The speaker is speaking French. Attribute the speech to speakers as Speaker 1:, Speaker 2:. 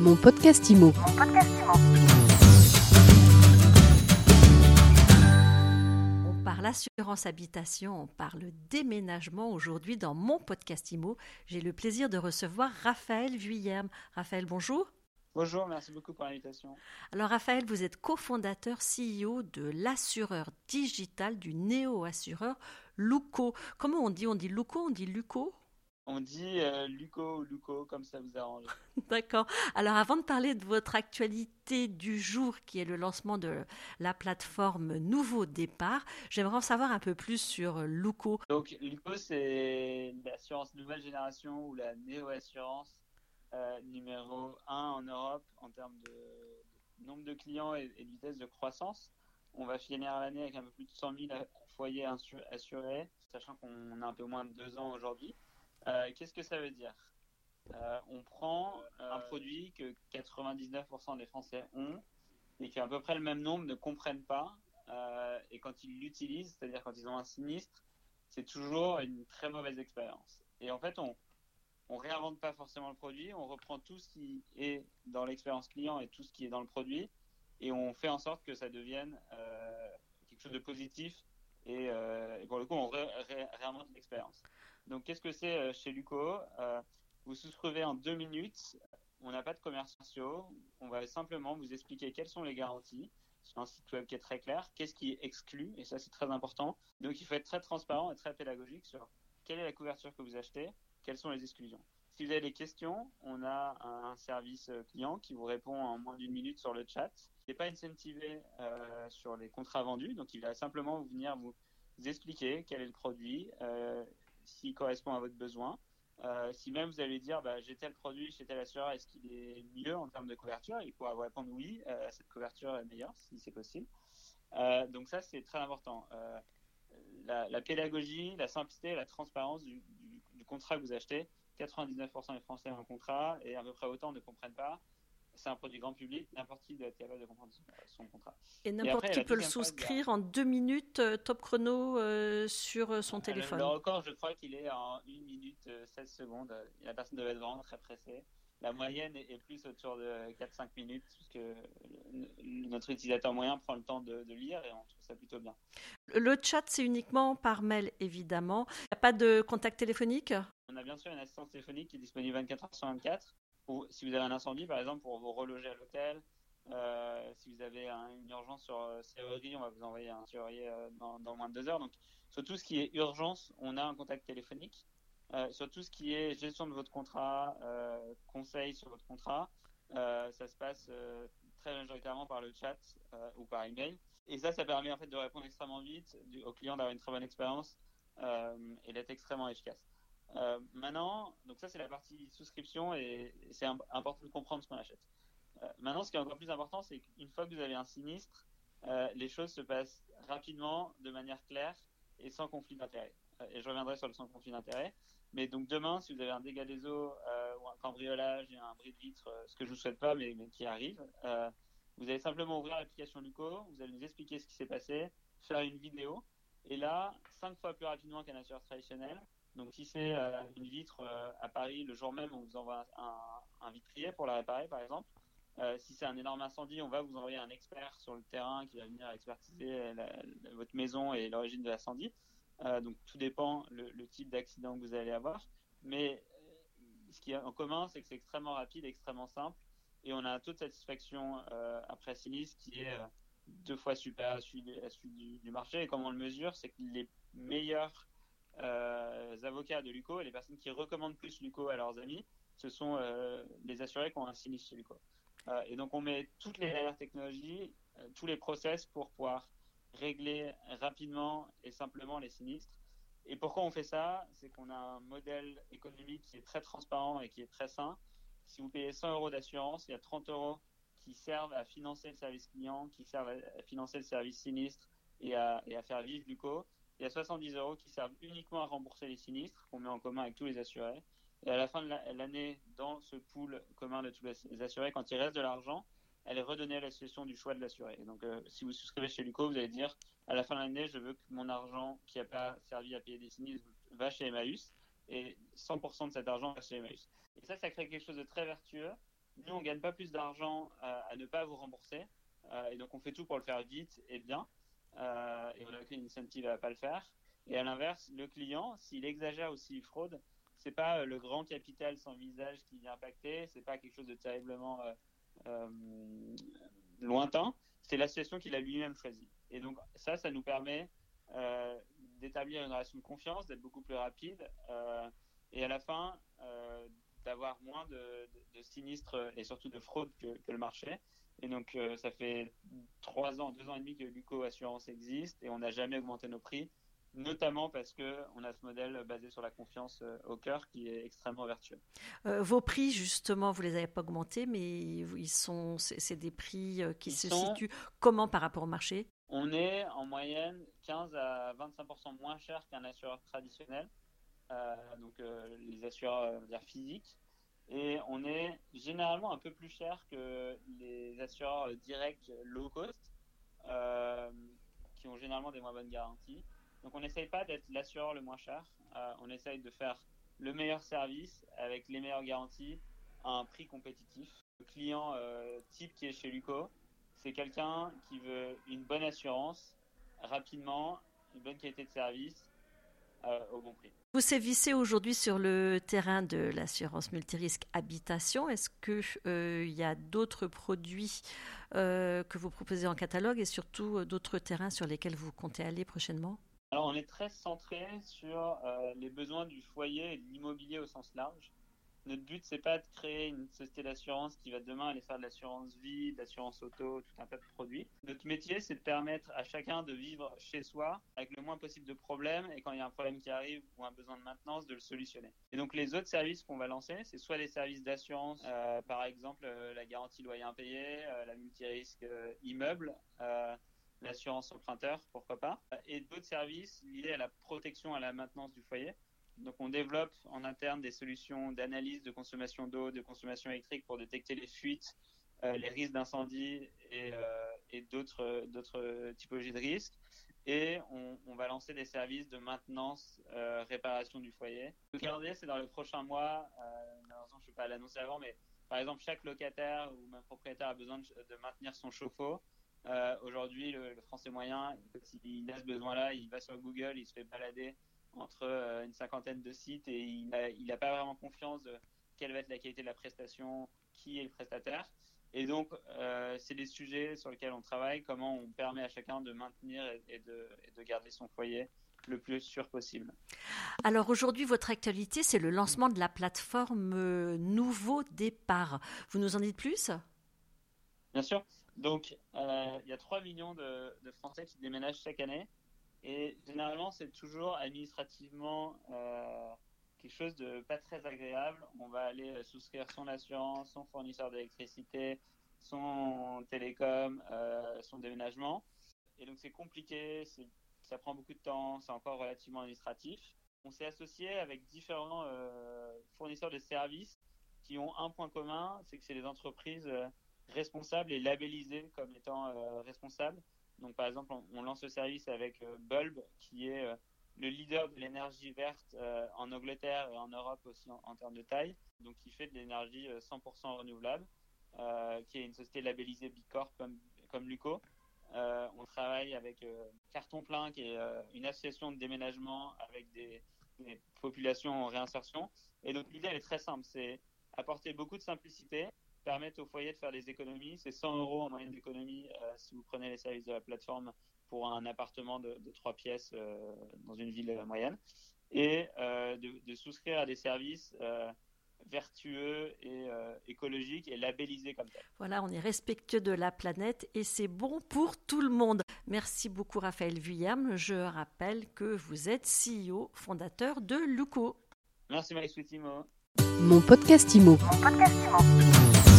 Speaker 1: Mon podcast IMO.
Speaker 2: On parle assurance habitation, on parle déménagement aujourd'hui dans mon podcast IMO. J'ai le plaisir de recevoir Raphaël Vuillerme. Raphaël, bonjour.
Speaker 3: Bonjour, merci beaucoup pour l'invitation.
Speaker 2: Alors Raphaël, vous êtes cofondateur CEO de l'assureur digital du néo-assureur Luco. Comment on dit? On dit Luco On dit Luco?
Speaker 3: On dit euh, Luco ou Luco, comme ça vous arrange.
Speaker 2: D'accord. Alors avant de parler de votre actualité du jour, qui est le lancement de la plateforme Nouveau Départ, j'aimerais en savoir un peu plus sur Luco.
Speaker 3: Donc Luco, c'est l'assurance nouvelle génération ou la néo-assurance euh, numéro 1 en Europe en termes de nombre de clients et, et de vitesse de croissance. On va finir l'année avec un peu plus de 100 000 foyers assurés, sachant qu'on a un peu moins de deux ans aujourd'hui. Euh, Qu'est-ce que ça veut dire? Euh, On prend un produit que 99% des Français ont et qu'à peu près le même nombre ne comprennent pas. Euh, et quand ils l'utilisent, c'est-à-dire quand ils ont un sinistre, c'est toujours une très mauvaise expérience. Et en fait, on, on réinvente pas forcément le produit, on reprend tout ce qui est dans l'expérience client et tout ce qui est dans le produit, et on fait en sorte que ça devienne euh, quelque chose de positif, et, euh, pour le coup, on ré ré réinvente l'expérience. Donc, qu'est-ce que c'est euh, chez Luco? Euh, Vous souscrivez en deux minutes, on n'a pas de commerciaux, on va simplement vous expliquer quelles sont les garanties, sur un site web qui est très clair, qu'est-ce qui est exclu, et ça c'est très important. Donc il faut être très transparent et très pédagogique sur quelle est la couverture que vous achetez, quelles sont les exclusions. Si vous avez des questions, on a un service client qui vous répond en moins d'une minute sur le chat. Il n'est pas incentivé euh, sur les contrats vendus, donc il va simplement venir vous, expliquer quel est le produit, euh, s'il correspond à votre besoin. Euh, si même vous allez dire bah, j'ai tel produit chez tel assureur, est-ce qu'il est mieux en termes de couverture? Il pourra vous répondre oui, euh, cette couverture est meilleure si c'est possible. Euh, donc ça c'est très important. La, la, pédagogie, la simplicité, la transparence du contrat que vous achetez. 99% des Français ont un contrat et à peu près autant ne comprennent pas c'est un produit grand public, n'importe qui doit être capable de comprendre son contrat.
Speaker 2: Et n'importe qui peut le souscrire phase, en deux minutes, euh, top chrono, euh, sur son téléphone.
Speaker 3: Le, le record, je crois qu'il est en 1 minute euh, 16 secondes. La personne devait être vraiment très pressée. La moyenne est plus autour de 4-5 minutes, puisque notre utilisateur moyen prend le temps de, de, lire et on trouve ça plutôt bien.
Speaker 2: Le chat, c'est uniquement par mail, évidemment. Il n'y a pas de contact téléphonique?
Speaker 3: On a bien sûr une assistance téléphonique qui est disponible 24 h sur 24 si vous avez un incendie, par exemple, pour vous reloger à l'hôtel. Euh, si vous avez un, une urgence sur euh, serrurerie, on va vous envoyer un serrurier euh, dans, moins de deux heures. Donc, sur tout ce qui est urgence, on a un contact téléphonique. Euh, sur tout ce qui est gestion de votre contrat, conseil sur votre contrat, ça se passe très majoritairement par le chat ou par email. Et ça, ça permet en fait de répondre extrêmement vite, du, au client d'avoir une très bonne expérience et d'être extrêmement efficace. Euh, maintenant, donc ça c'est la partie souscription et, c'est important de comprendre ce qu'on achète. Euh, maintenant, ce qui est encore plus important, c'est qu'une fois que vous avez un sinistre, euh, les choses se passent rapidement, de manière claire et sans conflit d'intérêt. et je reviendrai sur le sans conflit d'intérêt. Mais donc demain, si vous avez un dégât des eaux ou un cambriolage et un bris de vitre, ce que je vous souhaite pas, mais, mais qui arrive, vous allez simplement ouvrir l'application Luco, vous allez nous expliquer ce qui s'est passé, faire une vidéo, et là, cinq fois plus rapidement qu'un assureur traditionnel, donc si c'est euh, une vitre euh, à Paris, le jour même, on vous envoie un, vitrier pour la réparer, par exemple. Euh, si c'est un énorme incendie, on va vous envoyer un expert sur le terrain qui va venir expertiser votre maison et l'origine de l'incendie. Donc tout dépend le, type d'accident que vous allez avoir. Mais ce qui est en commun, c'est que c'est extrêmement rapide, extrêmement simple, et on a un taux de satisfaction après sinistre qui est deux fois supérieur à celui, du, marché. Et comment on le mesure, c'est que les meilleurs avocats de Luco et les personnes qui recommandent plus Luco à leurs amis, ce sont euh, les assurés qui ont un sinistre chez Luco. Euh, et donc on met toutes les dernières technologies, euh, tous les process pour pouvoir régler rapidement et simplement les sinistres. Et pourquoi on fait ça? C'est qu'on a un modèle économique qui est très transparent et qui est très sain. Si vous payez 100 euros d'assurance, il y a 30 euros qui servent à financer le service client, qui servent à financer le service sinistre et à, et à faire vivre Luco il y a 70 euros qui servent uniquement à rembourser les sinistres qu'on met en commun avec tous les assurés. Et à la fin de l'année, dans ce pool commun de tous les assurés, quand il reste de l'argent, elle est redonnée à l'association du choix de l'assuré. Donc, euh, si vous souscrivez chez Luco, vous allez dire à la fin de l'année, je veux que mon argent qui n'a pas servi à payer des sinistres va chez Emmaüs et 100% de cet argent va chez Emmaüs. Et ça, ça crée quelque chose de très vertueux nous, on ne gagne pas plus d'argent à ne pas vous rembourser. et donc, on fait tout pour le faire vite et bien. Et on n'a aucune incentive à pas le faire. Et à l'inverse, le client, s'il exagère ou s'il fraude, c'est pas le grand capital sans visage qui vient impacter, c'est pas quelque chose de terriblement lointain, c'est la situation qu'il a lui-même choisie. Et donc ça, ça nous permet euh, d'établir une relation de confiance, d'être beaucoup plus rapide euh, et à la fin euh, d'avoir moins de, sinistres et surtout de fraude que, le marché. Et donc ça fait trois ans, deux ans et demi que Luco Assurance existe et on n'a jamais augmenté nos prix notamment parce qu'on a ce modèle basé sur la confiance au cœur qui est extrêmement vertueux.
Speaker 2: vos prix, justement, vous les avez pas augmentés, mais ils sont, c'est des prix qui se situent comment par rapport au marché?
Speaker 3: On est en moyenne 15 à 25% moins cher qu'un assureur traditionnel, euh, donc euh, les assureurs physiques. Et on est généralement un peu plus cher que les assureurs directs low cost, euh, qui ont généralement des moins bonnes garanties. Donc on n'essaye pas d'être l'assureur le moins cher, on essaye de faire le meilleur service avec les meilleures garanties à un prix compétitif. Le client type qui est chez Luco, c'est quelqu'un qui veut une bonne assurance, rapidement, une bonne qualité de service, euh, au bon prix.
Speaker 2: Vous sévissez aujourd'hui sur le terrain de l'assurance multirisque habitation. Est-ce qu'il euh, y a d'autres produits euh, que vous proposez en catalogue et surtout d'autres terrains sur lesquels vous comptez aller prochainement?
Speaker 3: Alors on est très centré sur les besoins du foyer et de l'immobilier au sens large notre but, c'est pas de créer une société d'assurance qui va demain aller faire de l'assurance vie, de l'assurance auto, tout un tas de produits. Notre métier, c'est de permettre à chacun de vivre chez soi avec le moins possible de problèmes et quand il y a un problème qui arrive ou un besoin de maintenance, de le solutionner. Et donc, les autres services qu'on va lancer, c'est soit les services d'assurance, euh, par exemple euh, la garantie loyer impayé, euh, la multirisque immeuble l'assurance emprunteur, pourquoi pas, et d'autres services liés à la protection, à la maintenance du foyer. Donc on développe en interne des solutions d'analyse de consommation d'eau, de consommation électrique pour détecter les fuites, euh, les risques d'incendie et, euh, d'autres typologies de risques. Et on, va lancer des services de maintenance, euh, réparation du foyer. Le calendrier, c'est dans les prochains mois. malheureusement, je ne peux pas l'annoncer avant, mais par exemple, chaque locataire ou même propriétaire a besoin de, maintenir son chauffe-eau. Aujourd'hui, le, le, français moyen, s'il a ce besoin-là, il va sur Google, il se fait balader entre euh, une cinquantaine de sites et il n'a pas vraiment confiance de quelle va être la qualité de la prestation, qui est le prestataire. Et donc, euh, c'est des sujets sur lesquels on travaille, comment on permet à chacun de maintenir et, de, de, garder son foyer le plus sûr possible.
Speaker 2: Alors aujourd'hui, votre actualité, c'est le lancement de la plateforme euh, Nouveau Départ. Vous nous en dites plus?
Speaker 3: Bien sûr. Donc, il y a 3 millions de, de Français qui déménagent chaque année. Et généralement, c'est toujours administrativement euh, quelque chose de pas très agréable. On va aller souscrire son assurance, son fournisseur d'électricité, son télécom, euh, son déménagement. Et donc, c'est compliqué, ça prend beaucoup de temps, c'est encore relativement administratif. On s'est associé avec différents euh, fournisseurs de services qui ont un point commun, c'est que c'est des entreprises responsables et labellisées comme étant responsables. Donc, par exemple, on, lance le service avec euh, Bulb, qui est euh, le leader de l'énergie verte euh, en Angleterre et en Europe aussi en, termes de taille. Donc, qui fait de l'énergie 100% renouvelable, qui est une société labellisée Bicorp comme, comme Luco. on travaille avec Carton Plein, qui est une association de déménagement avec des, populations en réinsertion. Et donc, l'idée, est très simple c'est apporter beaucoup de simplicité permettre au foyer de faire des économies. C'est 100 euros en moyenne d'économie euh, si vous prenez les services de la plateforme pour un appartement de, trois pièces euh, dans une ville moyenne. Et euh, de, souscrire à des services vertueux et écologiques et labellisés comme tel.
Speaker 2: Voilà, on est respectueux de la planète et c'est bon pour tout le monde. Merci beaucoup Raphaël Vuillerme. Je rappelle que vous êtes CEO fondateur de Luco.
Speaker 3: Merci Marie.
Speaker 1: Mon podcast Imo. Mon podcast Imo.